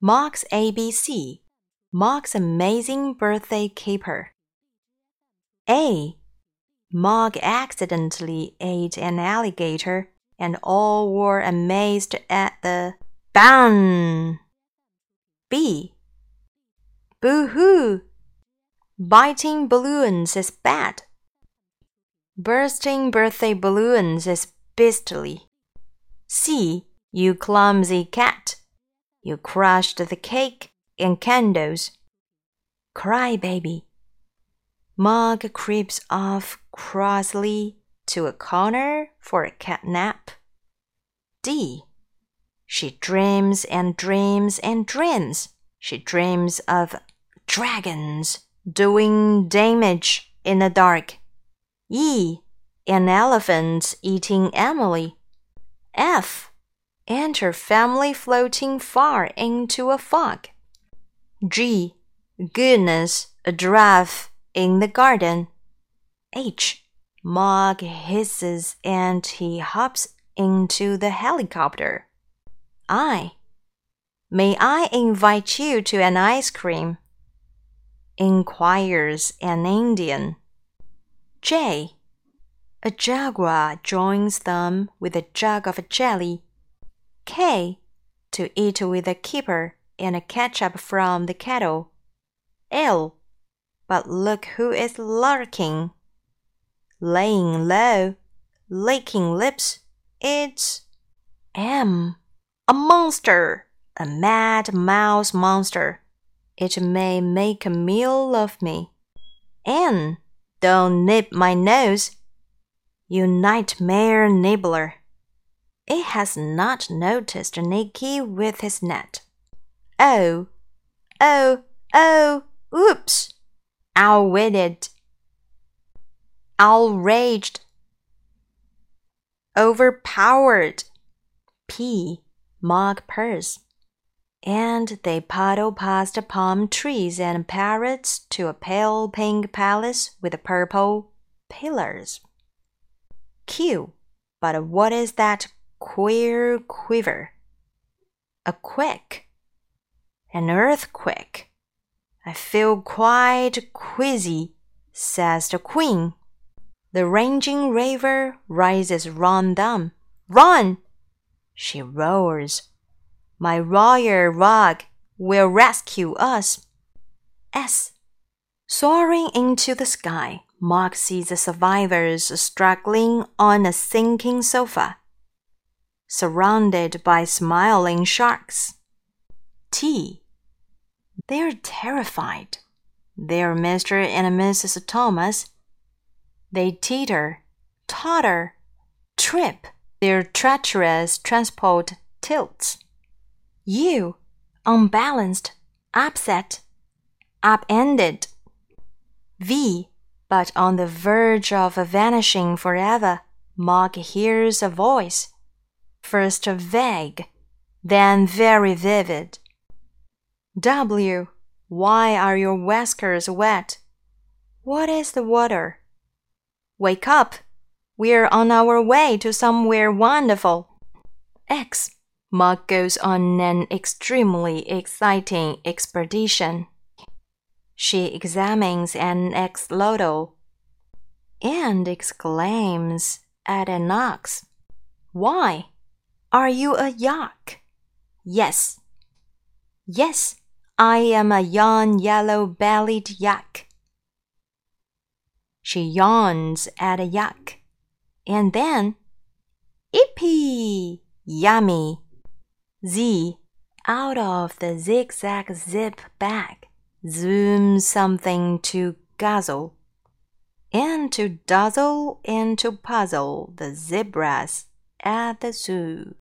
Mog's ABC. Mog's amazing birthday caper. A. Mog accidentally ate an alligator, and all were amazed at the bang. B. Boo hoo! Biting balloons is bad. Bursting birthday balloons is beastly. C. You clumsy cat. You crushed the cake and candles. Cry baby. Mog creeps off crossly to a corner for a cat nap. D. She dreams and dreams and dreams. She dreams of dragons doing damage in the dark. E. An elephant eating Emily. F. And her family floating far into a fog. G. Goodness, a giraffe in the garden. H. Mog hisses and he hops into the helicopter. I. May I invite you to an ice cream? Inquires an Indian. J. A jaguar joins them with a jug of jelly. K. To eat with a keeper and a ketchup from the kettle. L. But look who is lurking. Laying low, licking lips. It's M. A monster, a mad mouse monster. It may make a meal of me. N. Don't nip my nose. You nightmare nibbler. It has not noticed Nicky with his net. Oh, oh, oh, oops! Outwitted. Outraged. Overpowered. P. Mog purse. And they paddle past palm trees and parrots to a pale pink palace with purple pillars. Q. But what is that queer quiver? A quake. An earthquake. I feel quite queasy, says the queen. The raging river rises round them. Run! She roars. My royal rug will rescue us. S. Soaring into the sky, Mog sees the survivors struggling on a sinking sofa, surrounded by smiling sharks. T. They're terrified. They're Mr. and Mrs. Thomas. They teeter, totter, trip. Their treacherous transport tilts. You, unbalanced, upset, upended. V, but on the verge of vanishing forever, Mog hears a voice, first vague, then very vivid. W, why are your whiskers wet? What is the water? Wake up! We're on our way to somewhere wonderful. X. Mog goes on an extremely exciting expedition. She examines an axolotl and exclaims at an ox, Why? Are you a yak? Yes. Yes, I am a young yellow bellied yak. She yawns at a yak, and then, Ippy! Yummy! Z, out of the zigzag zip bag, zoom something to guzzle, and to dazzle and to puzzle the zebras at the zoo.